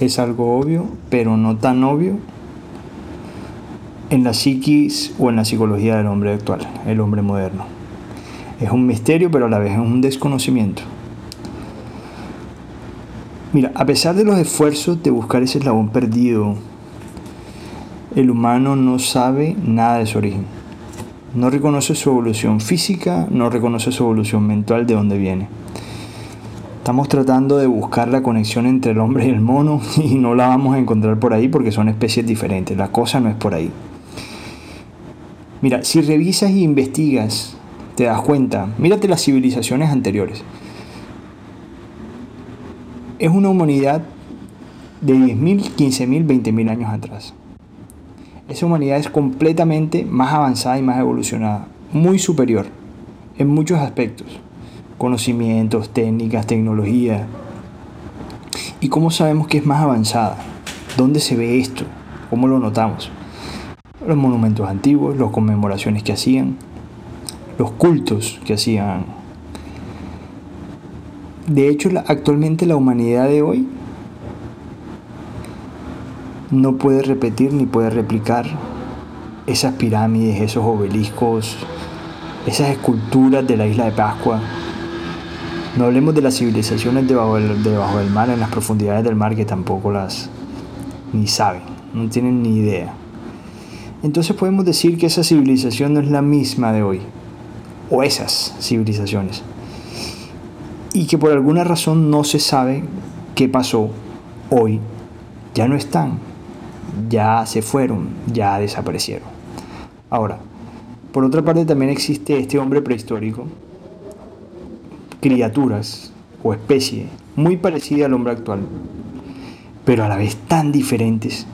es algo obvio, pero no tan obvio en la psiquis o en la psicología del hombre actual, el hombre moderno. Es un misterio, pero a la vez es un desconocimiento. Mira, a pesar de los esfuerzos de buscar ese eslabón perdido, el humano no sabe nada de su origen. No reconoce su evolución física, no reconoce su evolución mental de dónde viene. Estamos tratando de buscar la conexión entre el hombre y el mono y no la vamos a encontrar por ahí porque son especies diferentes. La cosa no es por ahí. Mira, si revisas y investigas, te das cuenta, mírate las civilizaciones anteriores. Es una humanidad de 10.000, 15.000, 20.000 años atrás. Esa humanidad es completamente más avanzada y más evolucionada, muy superior en muchos aspectos. Conocimientos, técnicas, tecnología. ¿Y cómo sabemos que es más avanzada? ¿Dónde se ve esto? ¿Cómo lo notamos? los monumentos antiguos, las conmemoraciones que hacían, los cultos que hacían. De hecho, actualmente la humanidad de hoy no puede repetir ni puede replicar esas pirámides, esos obeliscos, esas esculturas de la isla de Pascua. No hablemos de las civilizaciones debajo del, mar, en las profundidades del mar, que tampoco las ni saben, no tienen ni idea. Entonces podemos decir que esa civilización no es la misma de hoy, o esas civilizaciones, y que por alguna razón no se sabe qué pasó hoy, ya no están, ya se fueron, ya desaparecieron. Ahora, por otra parte también existe este hombre prehistórico, criaturas o especie muy parecida al hombre actual, pero a la vez tan diferentes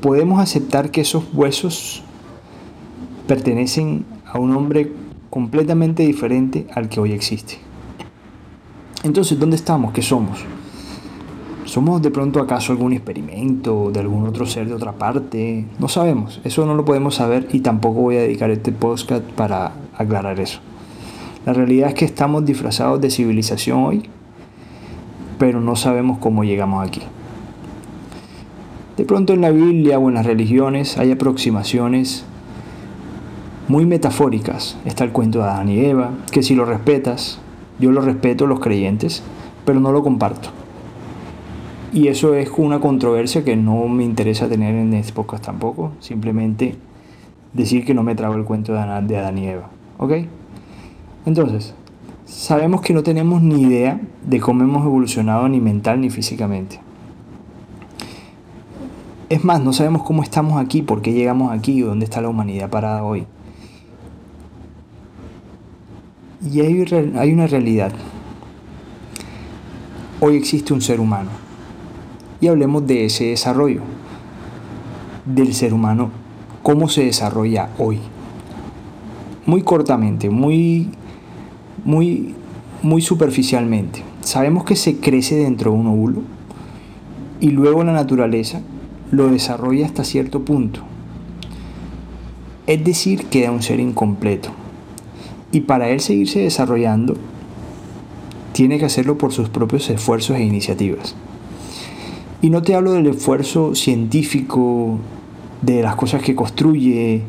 podemos aceptar que esos huesos pertenecen a un hombre completamente diferente al que hoy existe. Entonces, ¿dónde estamos? ¿Qué somos? ¿Somos de pronto acaso algún experimento de algún otro ser de otra parte? No sabemos, eso no lo podemos saber y tampoco voy a dedicar este podcast para aclarar eso. La realidad es que estamos disfrazados de civilización hoy, pero no sabemos cómo llegamos aquí. De pronto en la Biblia o en las religiones hay aproximaciones muy metafóricas. Está el cuento de Adán y Eva, que si lo respetas, yo lo respeto los creyentes, pero no lo comparto. Y eso es una controversia que no me interesa tener en este podcast tampoco. Simplemente decir que no me trago el cuento de Adán y Eva. ¿Ok? Entonces, sabemos que no tenemos ni idea de cómo hemos evolucionado ni mental ni físicamente. Es más, no sabemos cómo estamos aquí, por qué llegamos aquí, dónde está la humanidad parada hoy. Y hay, hay una realidad. Hoy existe un ser humano. Y hablemos de ese desarrollo. Del ser humano, cómo se desarrolla hoy. Muy cortamente, muy, muy, muy superficialmente. Sabemos que se crece dentro de un óvulo y luego la naturaleza lo desarrolla hasta cierto punto. Es decir, queda un ser incompleto. Y para él seguirse desarrollando, tiene que hacerlo por sus propios esfuerzos e iniciativas. Y no te hablo del esfuerzo científico, de las cosas que construye,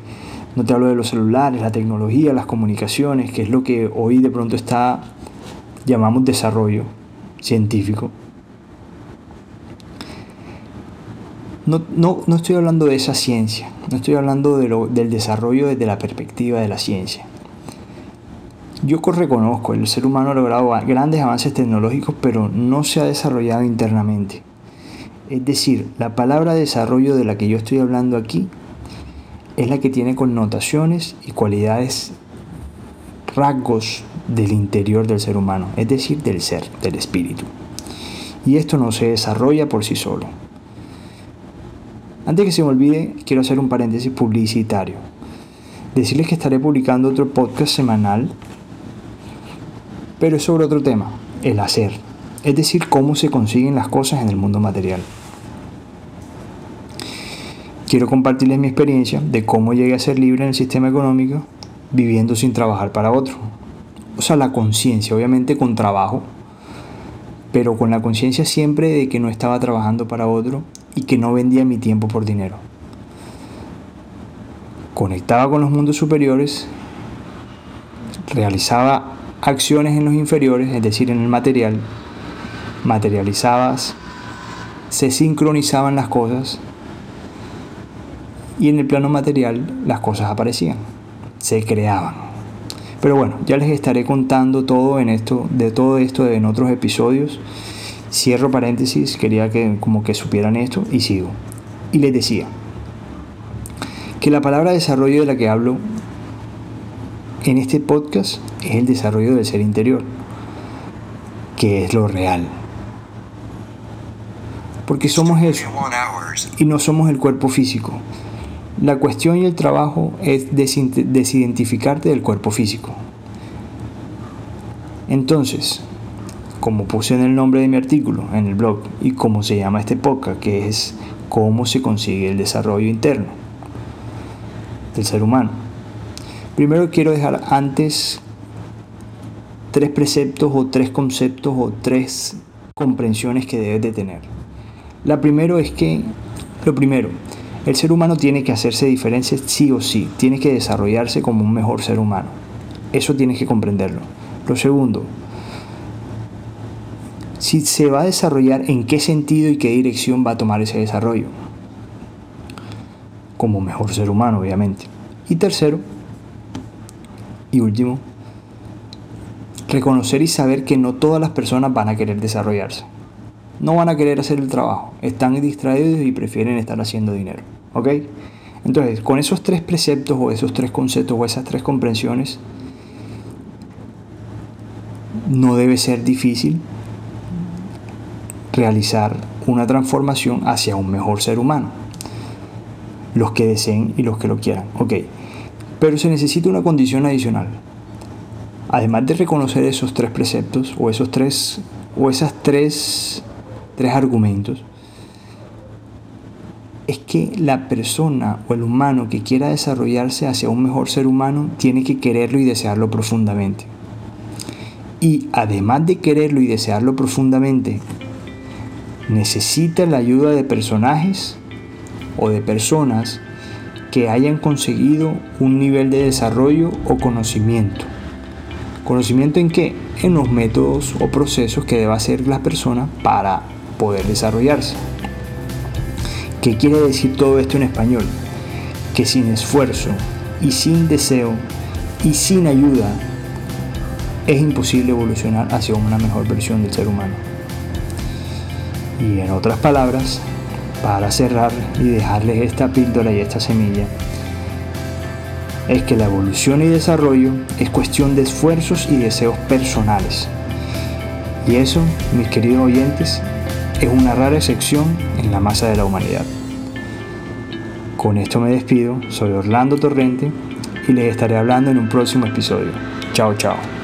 no te hablo de los celulares, la tecnología, las comunicaciones, que es lo que hoy de pronto está, llamamos desarrollo científico. No, estoy hablando de esa ciencia, no estoy hablando del desarrollo desde la perspectiva de la ciencia. Yo reconozco, el ser humano ha logrado grandes avances tecnológicos, pero no se ha desarrollado internamente. Es decir, la palabra desarrollo de la que yo estoy hablando aquí es la que tiene connotaciones y cualidades, rasgos del interior del ser humano, es decir, del ser, del espíritu. Y esto no se desarrolla por sí solo. Antes que se me olvide, quiero hacer un paréntesis publicitario. Decirles que estaré publicando otro podcast semanal, pero es sobre otro tema, el hacer. Es decir, cómo se consiguen las cosas en el mundo material. Quiero compartirles mi experiencia de cómo llegué a ser libre en el sistema económico viviendo sin trabajar para otro. O sea, la conciencia, obviamente con trabajo, pero con la conciencia siempre de que no estaba trabajando para otro y que no vendía mi tiempo por dinero. Conectaba con los mundos superiores, realizaba acciones en los inferiores, es decir, en el material, materializabas, se sincronizaban las cosas y en el plano material las cosas aparecían, se creaban. Pero bueno, ya les estaré contando todo en esto, de todo esto en otros episodios. Cierro paréntesis, quería que como que supieran esto y sigo. Y les decía que la palabra desarrollo de la que hablo en este podcast es el desarrollo del ser interior, que es lo real. Porque somos eso y no somos el cuerpo físico. La cuestión y el trabajo es desidentificarte del cuerpo físico. Entonces, como puse en el nombre de mi artículo en el blog y como se llama este podcast, que es cómo se consigue el desarrollo interno del ser humano. Primero quiero dejar antes tres preceptos o tres conceptos o tres comprensiones que debes de tener. La primero es que, lo primero, el ser humano tiene que hacerse diferencia sí o sí, tiene que desarrollarse como un mejor ser humano. Eso tienes que comprenderlo. Lo segundo, si se va a desarrollar, en qué sentido y qué dirección va a tomar ese desarrollo. Como mejor ser humano, obviamente. Y tercero, y último, reconocer y saber que no todas las personas van a querer desarrollarse no van a querer hacer el trabajo, están distraídos y prefieren estar haciendo dinero. ¿Ok? Entonces, con esos tres preceptos o esos tres conceptos o esas tres comprensiones, no debe ser difícil realizar una transformación hacia un mejor ser humano. Los que deseen y los que lo quieran. Ok. Pero se necesita una condición adicional. Además de reconocer esos tres preceptos o esos tres o esas tres tres argumentos, es que la persona o el humano que quiera desarrollarse hacia un mejor ser humano tiene que quererlo y desearlo profundamente. Y además de quererlo y desearlo profundamente, necesita la ayuda de personajes o de personas que hayan conseguido un nivel de desarrollo o conocimiento. ¿Conocimiento en qué? En los métodos o procesos que deba hacer la persona para poder desarrollarse. ¿Qué quiere decir todo esto en español? Que sin esfuerzo y sin deseo y sin ayuda es imposible evolucionar hacia una mejor versión del ser humano. Y en otras palabras, para cerrar y dejarles esta píldora y esta semilla, es que la evolución y desarrollo es cuestión de esfuerzos y deseos personales. Y eso, mis queridos oyentes, es una rara excepción en la masa de la humanidad. Con esto me despido, soy Orlando Torrente y les estaré hablando en un próximo episodio. Chao, chao.